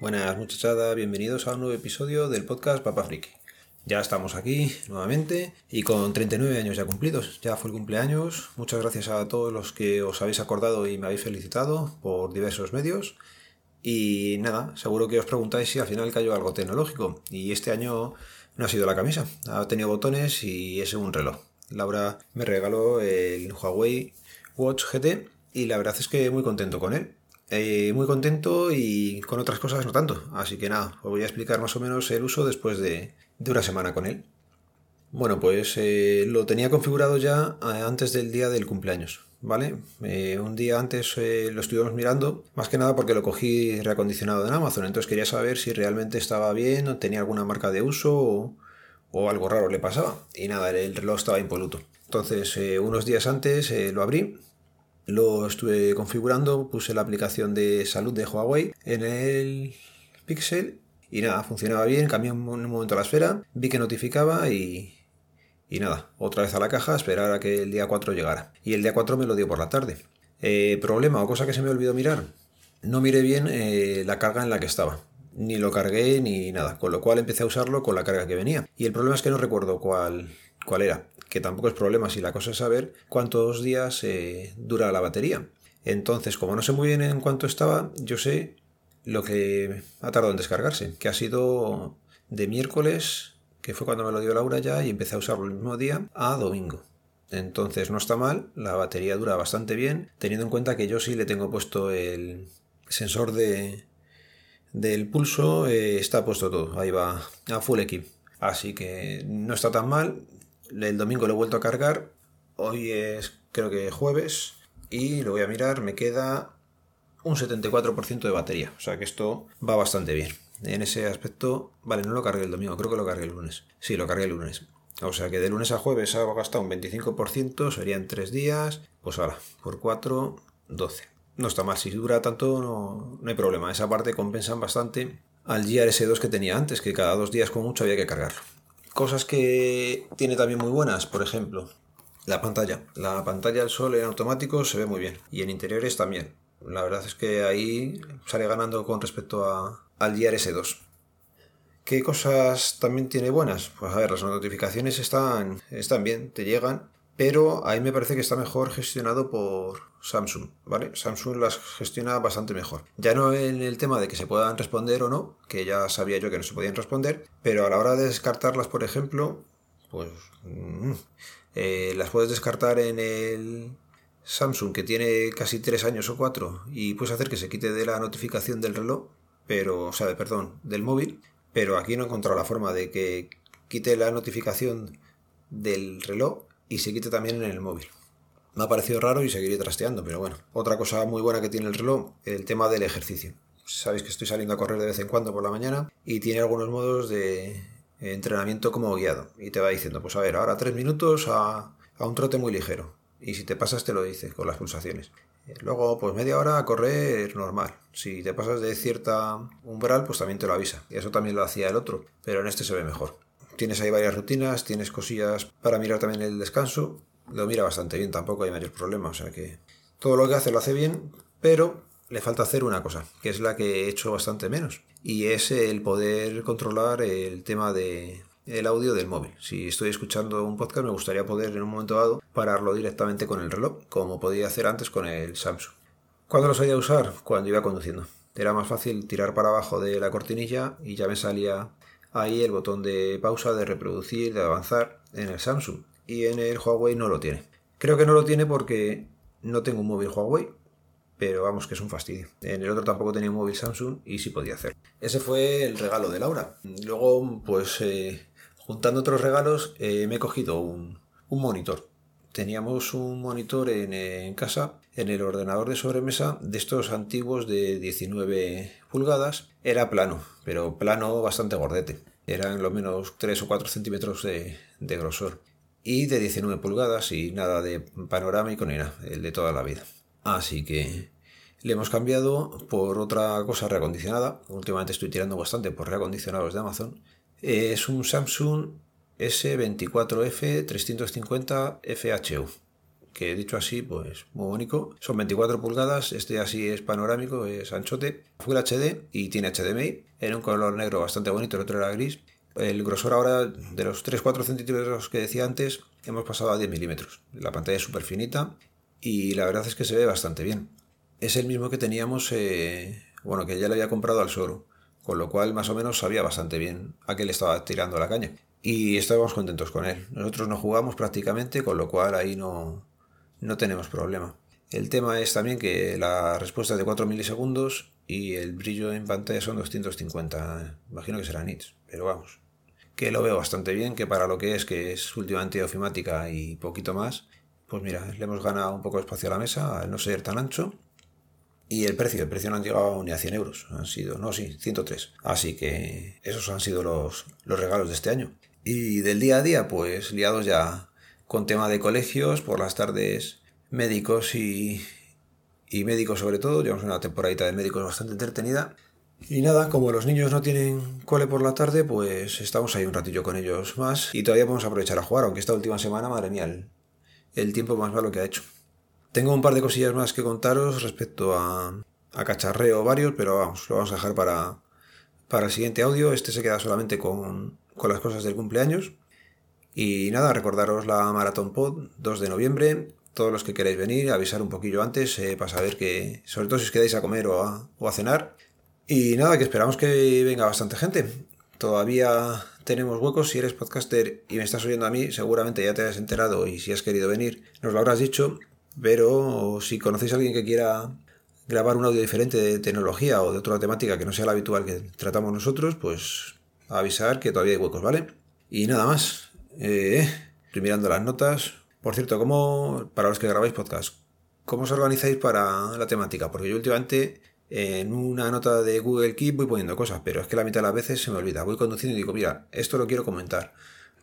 Buenas muchachada, bienvenidos a un nuevo episodio del podcast Papa Friki. Ya estamos aquí nuevamente y con 39 años ya cumplidos. Ya fue el cumpleaños. Muchas gracias a todos los que os habéis acordado y me habéis felicitado por diversos medios. Y nada, seguro que os preguntáis si al final cayó algo tecnológico. Y este año no ha sido la camisa. Ha tenido botones y es un reloj. Laura me regaló el Huawei Watch GT y la verdad es que muy contento con él. Eh, muy contento y con otras cosas no tanto. Así que nada, os voy a explicar más o menos el uso después de, una semana con él. Bueno, pues eh, lo tenía configurado ya eh, antes del día del cumpleaños, ¿vale? un día antes lo estuvimos mirando, más que nada porque lo cogí reacondicionado en Amazon, entonces quería saber si realmente estaba bien, o tenía alguna marca de uso o algo raro le pasaba. Y nada, el reloj estaba impoluto. Entonces, unos días antes lo abrí, lo estuve configurando, puse la aplicación de salud de Huawei en el Pixel y nada, funcionaba bien, cambié un, un momento la esfera, vi que notificaba y, y nada, otra vez a la caja, esperar a que el día 4 llegara. Y el día 4 me lo dio por la tarde. Eh, problema o cosa que se me olvidó mirar, no miré bien eh, la carga en la que estaba. Ni lo cargué ni nada, con lo cual empecé a usarlo con la carga que venía. Y el problema es que no recuerdo cuál, cuál era que tampoco es problema si la cosa es saber cuántos días eh, dura la batería. Entonces, como no sé muy bien en cuánto estaba, yo sé lo que ha tardado en descargarse, que ha sido de miércoles, que fue cuando me lo dio Laura ya, y empecé a usarlo el mismo día, a domingo. Entonces no está mal, la batería dura bastante bien, teniendo en cuenta que yo sí le tengo puesto el sensor de, del pulso, eh, está puesto todo, ahí va a full equip. Así que no está tan mal, el domingo lo he vuelto a cargar. Hoy es creo que jueves. Y lo voy a mirar. Me queda un 74% de batería. O sea que esto va bastante bien. En ese aspecto, vale, no lo cargué el domingo, creo que lo cargué el lunes. Sí, lo cargué el lunes. O sea que de lunes a jueves hago gastado un 25%, serían 3 días. Pues ahora, por 4, 12. No está mal, si dura tanto no, no hay problema. Esa parte compensan bastante al GRS2 que tenía antes, que cada dos días con mucho había que cargarlo. Cosas que tiene también muy buenas, por ejemplo, la pantalla. La pantalla del sol en automático se ve muy bien y en interiores también. La verdad es que ahí sale ganando con respecto a, al s 2 ¿Qué cosas también tiene buenas? Pues a ver, las notificaciones están, están bien, te llegan pero ahí me parece que está mejor gestionado por Samsung, ¿vale? Samsung las gestiona bastante mejor. Ya no en el tema de que se puedan responder o no, que ya sabía yo que no se podían responder, pero a la hora de descartarlas, por ejemplo, pues mm, eh, las puedes descartar en el Samsung que tiene casi 3 años o 4 y puedes hacer que se quite de la notificación del reloj, pero, o sea, perdón, del móvil, pero aquí no he encontrado la forma de que quite la notificación del reloj y se quite también en el móvil. Me ha parecido raro y seguiré trasteando, pero bueno. Otra cosa muy buena que tiene el reloj, el tema del ejercicio. Sabéis que estoy saliendo a correr de vez en cuando por la mañana y tiene algunos modos de entrenamiento como guiado. Y te va diciendo, pues a ver, ahora tres minutos a, a un trote muy ligero. Y si te pasas te lo dice con las pulsaciones. Luego, pues media hora a correr normal. Si te pasas de cierta umbral, pues también te lo avisa. Y eso también lo hacía el otro, pero en este se ve mejor. Tienes ahí varias rutinas, tienes cosillas para mirar también el descanso. Lo mira bastante bien, tampoco hay mayor problema. O sea que todo lo que hace lo hace bien, pero le falta hacer una cosa, que es la que he hecho bastante menos. Y es el poder controlar el tema de el audio del móvil. Si estoy escuchando un podcast, me gustaría poder en un momento dado pararlo directamente con el reloj, como podía hacer antes con el Samsung. ¿Cuándo lo sabía usar? Cuando iba conduciendo. Era más fácil tirar para abajo de la cortinilla y ya me salía ahí el botón de pausa, de reproducir, de avanzar en el Samsung. Y en el Huawei no lo tiene. Creo que no lo tiene porque no tengo un móvil Huawei, pero vamos que es un fastidio. En el otro tampoco tenía un móvil Samsung y sí podía hacer. Ese fue el regalo de Laura. Luego, pues eh, juntando otros regalos, eh, me he cogido un, un monitor teníamos un monitor en, casa, en el ordenador de sobremesa, de estos antiguos de 19 pulgadas. Era plano, pero plano bastante gordete. Eran lo menos 3 o 4 centímetros de, grosor. Y de 19 pulgadas y nada de panorámico ni nada, el de toda la vida. Así que le hemos cambiado por otra cosa reacondicionada. Últimamente estoy tirando bastante por reacondicionados de Amazon. Es un Samsung S24F350 FHU. que dicho así, pues muy bonito. Son 24 pulgadas, este así es panorámico, es anchote, Full HD y tiene HDMI, en un color negro bastante bonito, el otro era gris. El grosor ahora de los 3-4 centímetros que decía antes, hemos pasado a 10 milímetros. La pantalla es súper finita y la verdad es que se ve bastante bien. Es el mismo que teníamos, eh, bueno, que ya le había comprado al Soro, con lo cual más o menos sabía bastante bien a qué le estaba tirando la caña. Y estábamos contentos con él. Nosotros no jugamos prácticamente, con lo cual ahí no, no tenemos problema. El tema es también que la respuesta es de 4 milisegundos y el brillo en pantalla son 250. Imagino que será nits, pero vamos. Que lo veo bastante bien, que para lo que es, que es últimamente ofimática y poquito más, pues mira, le hemos ganado un poco de espacio a la mesa al no ser tan ancho. Y el precio, el precio no han llegado ni a 100 euros, han sido, no, sí, 103. Así que esos han sido los, los regalos de este año. Y del día a día, pues liados ya con tema de colegios, por las tardes médicos y, y médicos sobre todo. Llevamos una temporadita de médicos bastante entretenida. Y nada, como los niños no tienen cole por la tarde, pues estamos ahí un ratillo con ellos más y todavía podemos aprovechar a jugar, aunque esta última semana, madre mía, el, tiempo más malo que ha hecho. Tengo un par de cosillas más que contaros respecto a, a cacharreo varios, pero vamos, lo vamos a dejar para, para el siguiente audio. Este se queda solamente con, con las cosas del cumpleaños. Y nada, recordaros la Maratón Pod, 2 de noviembre. Todos los que queráis venir, avisar un poquillo antes eh, para saber que, sobre todo si os quedáis a comer o a, o a cenar. Y nada, que esperamos que venga bastante gente. Todavía tenemos huecos. Si eres podcaster y me estás oyendo a mí, seguramente ya te has enterado y si has querido venir, nos lo habrás dicho. Pero si conocéis a alguien que quiera grabar un audio diferente de tecnología o de otra temática que no sea la habitual que tratamos nosotros, pues avisar que todavía hay huecos, ¿vale? Y nada más. Eh, estoy mirando las notas. Por cierto, ¿cómo, para los que grabáis podcast, cómo os organizáis para la temática? Porque yo últimamente en una nota de Google Keep voy poniendo cosas, pero es que la mitad de las veces se me olvida. Voy conduciendo y digo, mira, esto lo quiero comentar.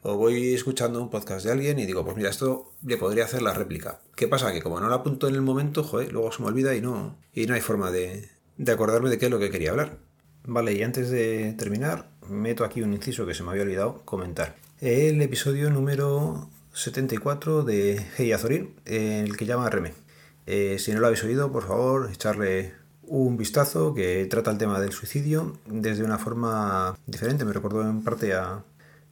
O voy escuchando un podcast de alguien y digo, pues mira, esto le podría hacer la réplica. ¿Qué pasa? Que como no lo apunto en el momento, joder, luego se me olvida y no, y no hay forma de acordarme de qué es lo que quería hablar. Vale, y antes de terminar, meto aquí un inciso que se me había olvidado comentar. El episodio número 74 de Hey Azorín, el que llama Reme. Eh, si no lo habéis oído, por favor, echarle un vistazo que trata el tema del suicidio desde una forma diferente. Me recordó en parte a,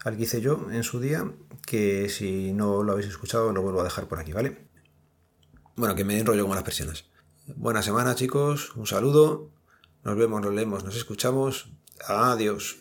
al que hice yo en su día, que si no lo habéis escuchado lo vuelvo a dejar por aquí, ¿vale? Bueno, que me enrollo con las persianas. Buena semana chicos, un saludo nos vemos, nos leemos, nos escuchamos. Adiós.